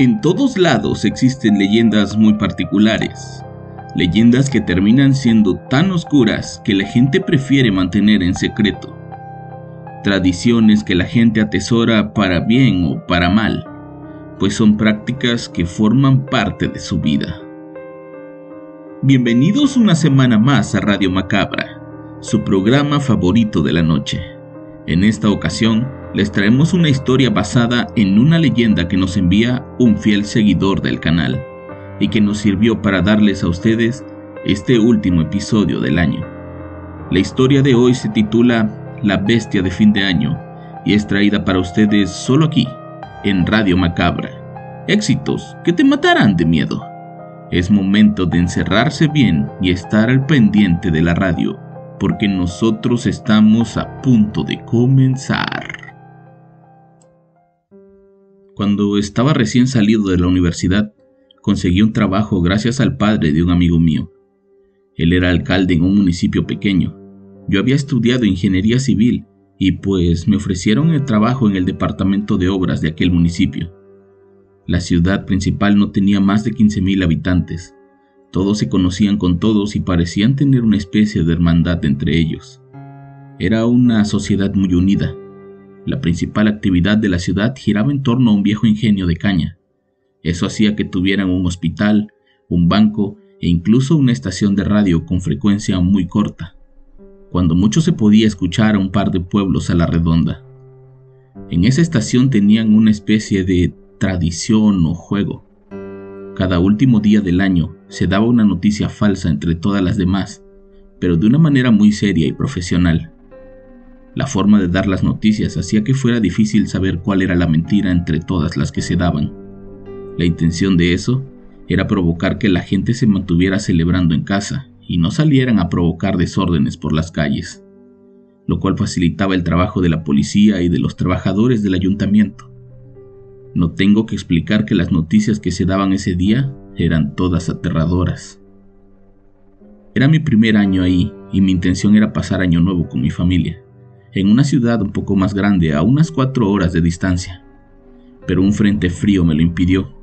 En todos lados existen leyendas muy particulares, leyendas que terminan siendo tan oscuras que la gente prefiere mantener en secreto, tradiciones que la gente atesora para bien o para mal, pues son prácticas que forman parte de su vida. Bienvenidos una semana más a Radio Macabra, su programa favorito de la noche. En esta ocasión, les traemos una historia basada en una leyenda que nos envía un fiel seguidor del canal y que nos sirvió para darles a ustedes este último episodio del año. La historia de hoy se titula La bestia de fin de año y es traída para ustedes solo aquí, en Radio Macabra. Éxitos que te matarán de miedo. Es momento de encerrarse bien y estar al pendiente de la radio, porque nosotros estamos a punto de comenzar. Cuando estaba recién salido de la universidad, conseguí un trabajo gracias al padre de un amigo mío. Él era alcalde en un municipio pequeño. Yo había estudiado ingeniería civil y pues me ofrecieron el trabajo en el departamento de obras de aquel municipio. La ciudad principal no tenía más de 15.000 habitantes. Todos se conocían con todos y parecían tener una especie de hermandad entre ellos. Era una sociedad muy unida, la principal actividad de la ciudad giraba en torno a un viejo ingenio de caña. Eso hacía que tuvieran un hospital, un banco e incluso una estación de radio con frecuencia muy corta, cuando mucho se podía escuchar a un par de pueblos a la redonda. En esa estación tenían una especie de tradición o juego. Cada último día del año se daba una noticia falsa entre todas las demás, pero de una manera muy seria y profesional. La forma de dar las noticias hacía que fuera difícil saber cuál era la mentira entre todas las que se daban. La intención de eso era provocar que la gente se mantuviera celebrando en casa y no salieran a provocar desórdenes por las calles, lo cual facilitaba el trabajo de la policía y de los trabajadores del ayuntamiento. No tengo que explicar que las noticias que se daban ese día eran todas aterradoras. Era mi primer año ahí y mi intención era pasar año nuevo con mi familia en una ciudad un poco más grande a unas cuatro horas de distancia, pero un frente frío me lo impidió.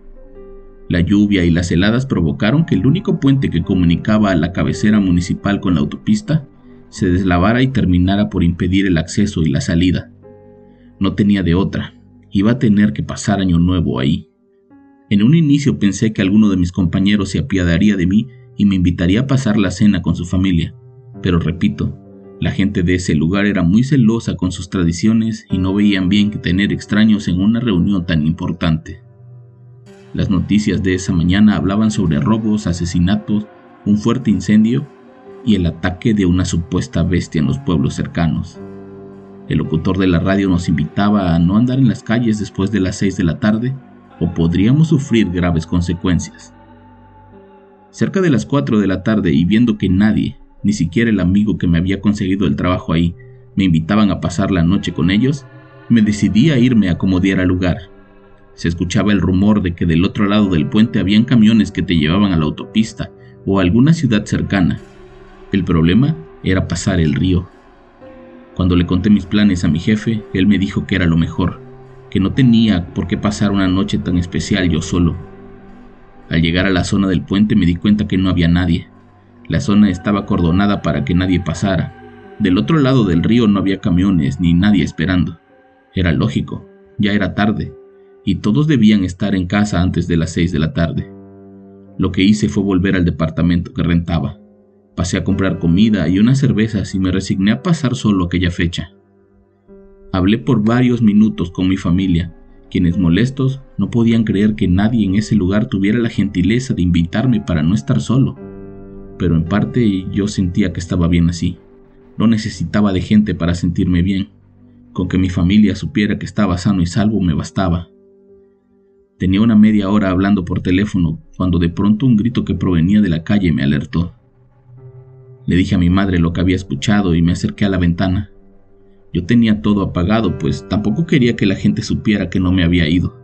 La lluvia y las heladas provocaron que el único puente que comunicaba a la cabecera municipal con la autopista se deslavara y terminara por impedir el acceso y la salida. No tenía de otra, iba a tener que pasar año nuevo ahí. En un inicio pensé que alguno de mis compañeros se apiadaría de mí y me invitaría a pasar la cena con su familia, pero repito, la gente de ese lugar era muy celosa con sus tradiciones y no veían bien que tener extraños en una reunión tan importante. Las noticias de esa mañana hablaban sobre robos, asesinatos, un fuerte incendio y el ataque de una supuesta bestia en los pueblos cercanos. El locutor de la radio nos invitaba a no andar en las calles después de las 6 de la tarde o podríamos sufrir graves consecuencias. Cerca de las 4 de la tarde y viendo que nadie, ni siquiera el amigo que me había conseguido el trabajo ahí me invitaban a pasar la noche con ellos, me decidí a irme a como diera lugar. Se escuchaba el rumor de que del otro lado del puente habían camiones que te llevaban a la autopista o a alguna ciudad cercana. El problema era pasar el río. Cuando le conté mis planes a mi jefe, él me dijo que era lo mejor, que no tenía por qué pasar una noche tan especial yo solo. Al llegar a la zona del puente me di cuenta que no había nadie. La zona estaba acordonada para que nadie pasara. Del otro lado del río no había camiones ni nadie esperando. Era lógico, ya era tarde, y todos debían estar en casa antes de las seis de la tarde. Lo que hice fue volver al departamento que rentaba. Pasé a comprar comida y unas cervezas y me resigné a pasar solo aquella fecha. Hablé por varios minutos con mi familia, quienes molestos no podían creer que nadie en ese lugar tuviera la gentileza de invitarme para no estar solo. Pero en parte yo sentía que estaba bien así. No necesitaba de gente para sentirme bien. Con que mi familia supiera que estaba sano y salvo me bastaba. Tenía una media hora hablando por teléfono cuando de pronto un grito que provenía de la calle me alertó. Le dije a mi madre lo que había escuchado y me acerqué a la ventana. Yo tenía todo apagado, pues tampoco quería que la gente supiera que no me había ido.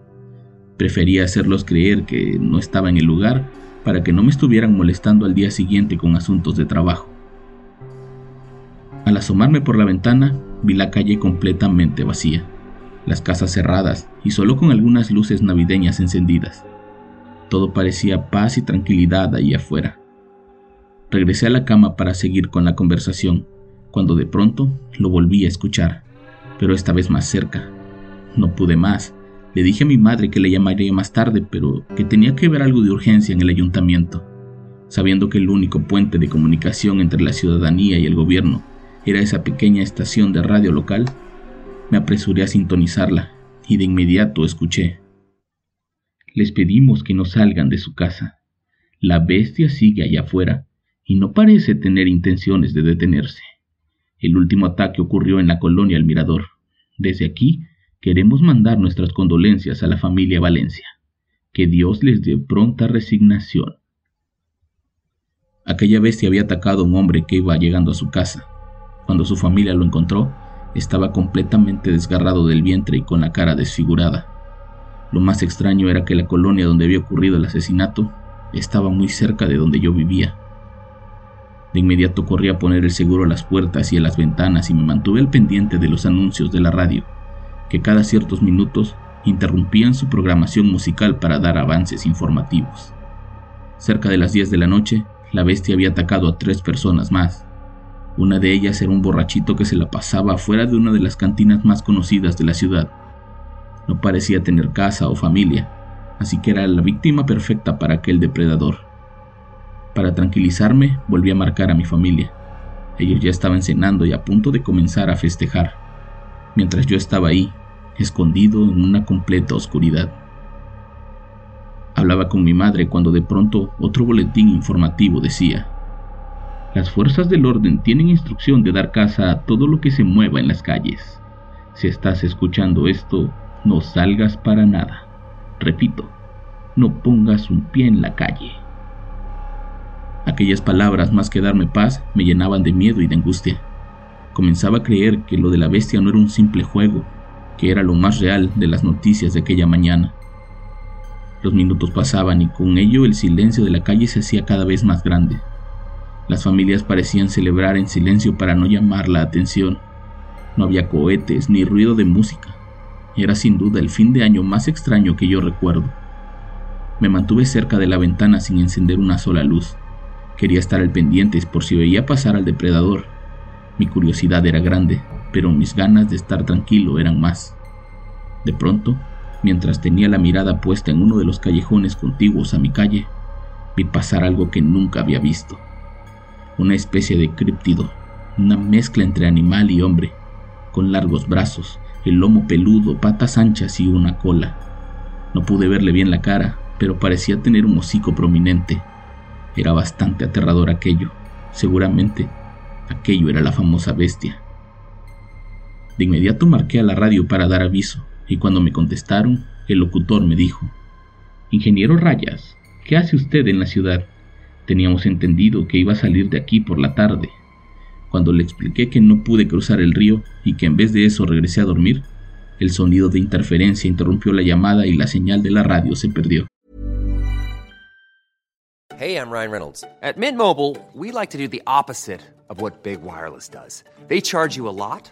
Prefería hacerlos creer que no estaba en el lugar para que no me estuvieran molestando al día siguiente con asuntos de trabajo. Al asomarme por la ventana, vi la calle completamente vacía, las casas cerradas y solo con algunas luces navideñas encendidas. Todo parecía paz y tranquilidad ahí afuera. Regresé a la cama para seguir con la conversación, cuando de pronto lo volví a escuchar, pero esta vez más cerca. No pude más le dije a mi madre que le llamaría más tarde, pero que tenía que ver algo de urgencia en el ayuntamiento. Sabiendo que el único puente de comunicación entre la ciudadanía y el gobierno era esa pequeña estación de radio local, me apresuré a sintonizarla y de inmediato escuché. Les pedimos que no salgan de su casa. La bestia sigue allá afuera y no parece tener intenciones de detenerse. El último ataque ocurrió en la colonia El Mirador. Desde aquí Queremos mandar nuestras condolencias a la familia Valencia. Que Dios les dé pronta resignación. Aquella bestia había atacado a un hombre que iba llegando a su casa. Cuando su familia lo encontró, estaba completamente desgarrado del vientre y con la cara desfigurada. Lo más extraño era que la colonia donde había ocurrido el asesinato estaba muy cerca de donde yo vivía. De inmediato corrí a poner el seguro a las puertas y a las ventanas y me mantuve al pendiente de los anuncios de la radio que cada ciertos minutos interrumpían su programación musical para dar avances informativos. Cerca de las 10 de la noche, la bestia había atacado a tres personas más. Una de ellas era un borrachito que se la pasaba afuera de una de las cantinas más conocidas de la ciudad. No parecía tener casa o familia, así que era la víctima perfecta para aquel depredador. Para tranquilizarme, volví a marcar a mi familia. Ellos ya estaban cenando y a punto de comenzar a festejar, mientras yo estaba ahí, escondido en una completa oscuridad. Hablaba con mi madre cuando de pronto otro boletín informativo decía, las fuerzas del orden tienen instrucción de dar caza a todo lo que se mueva en las calles. Si estás escuchando esto, no salgas para nada. Repito, no pongas un pie en la calle. Aquellas palabras, más que darme paz, me llenaban de miedo y de angustia. Comenzaba a creer que lo de la bestia no era un simple juego, que era lo más real de las noticias de aquella mañana. Los minutos pasaban y con ello el silencio de la calle se hacía cada vez más grande. Las familias parecían celebrar en silencio para no llamar la atención. No había cohetes ni ruido de música. Era sin duda el fin de año más extraño que yo recuerdo. Me mantuve cerca de la ventana sin encender una sola luz. Quería estar al pendiente por si veía pasar al depredador. Mi curiosidad era grande, pero mis ganas de estar tranquilo eran más. De pronto, mientras tenía la mirada puesta en uno de los callejones contiguos a mi calle, vi pasar algo que nunca había visto. Una especie de críptido, una mezcla entre animal y hombre, con largos brazos, el lomo peludo, patas anchas y una cola. No pude verle bien la cara, pero parecía tener un hocico prominente. Era bastante aterrador aquello. Seguramente aquello era la famosa bestia. De inmediato marqué a la radio para dar aviso, y cuando me contestaron, el locutor me dijo, Ingeniero Rayas, ¿qué hace usted en la ciudad? Teníamos entendido que iba a salir de aquí por la tarde. Cuando le expliqué que no pude cruzar el río y que en vez de eso regresé a dormir, el sonido de interferencia interrumpió la llamada y la señal de la radio se perdió. Hey, I'm Ryan Reynolds. At Mint Mobile, we like to do the opposite of what Big Wireless does. They charge you a lot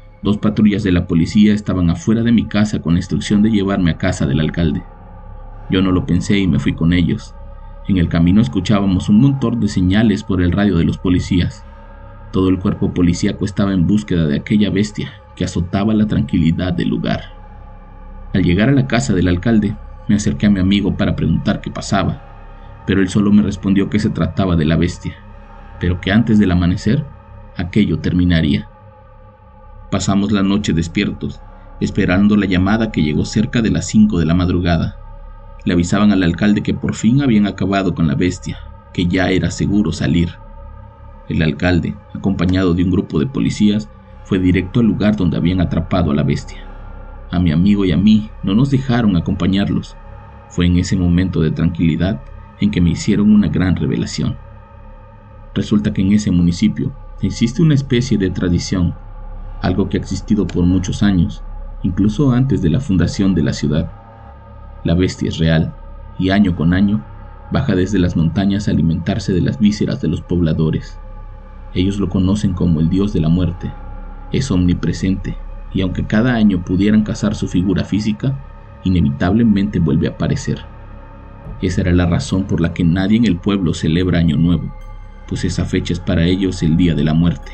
dos patrullas de la policía estaban afuera de mi casa con la instrucción de llevarme a casa del alcalde. Yo no lo pensé y me fui con ellos. En el camino escuchábamos un montón de señales por el radio de los policías. Todo el cuerpo policíaco estaba en búsqueda de aquella bestia que azotaba la tranquilidad del lugar. Al llegar a la casa del alcalde, me acerqué a mi amigo para preguntar qué pasaba, pero él solo me respondió que se trataba de la bestia, pero que antes del amanecer aquello terminaría. Pasamos la noche despiertos, esperando la llamada que llegó cerca de las 5 de la madrugada. Le avisaban al alcalde que por fin habían acabado con la bestia, que ya era seguro salir. El alcalde, acompañado de un grupo de policías, fue directo al lugar donde habían atrapado a la bestia. A mi amigo y a mí no nos dejaron acompañarlos. Fue en ese momento de tranquilidad en que me hicieron una gran revelación. Resulta que en ese municipio existe una especie de tradición, algo que ha existido por muchos años, incluso antes de la fundación de la ciudad. La bestia es real y año con año baja desde las montañas a alimentarse de las vísceras de los pobladores. Ellos lo conocen como el dios de la muerte. Es omnipresente y aunque cada año pudieran cazar su figura física, inevitablemente vuelve a aparecer. Esa era la razón por la que nadie en el pueblo celebra Año Nuevo, pues esa fecha es para ellos el día de la muerte,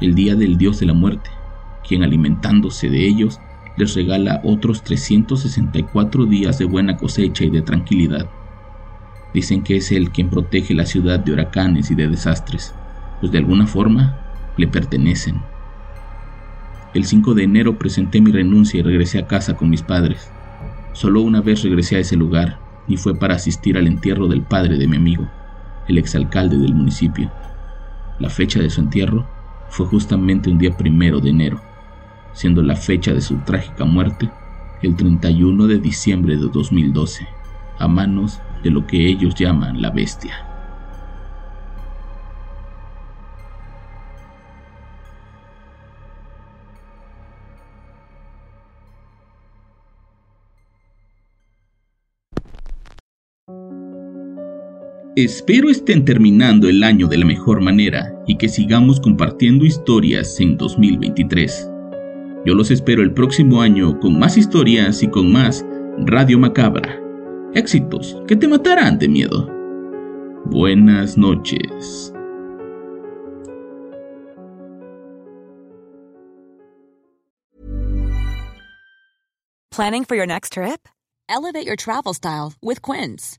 el día del dios de la muerte, quien alimentándose de ellos les regala otros 364 días de buena cosecha y de tranquilidad. Dicen que es él quien protege la ciudad de huracanes y de desastres, pues de alguna forma le pertenecen. El 5 de enero presenté mi renuncia y regresé a casa con mis padres. Solo una vez regresé a ese lugar y fue para asistir al entierro del padre de mi amigo el exalcalde del municipio. La fecha de su entierro fue justamente un día primero de enero, siendo la fecha de su trágica muerte el 31 de diciembre de 2012, a manos de lo que ellos llaman la bestia. Espero estén terminando el año de la mejor manera y que sigamos compartiendo historias en 2023. Yo los espero el próximo año con más historias y con más Radio Macabra. Éxitos que te matarán de miedo. Buenas noches. Planning for your next trip? Elevate your travel style with Quince.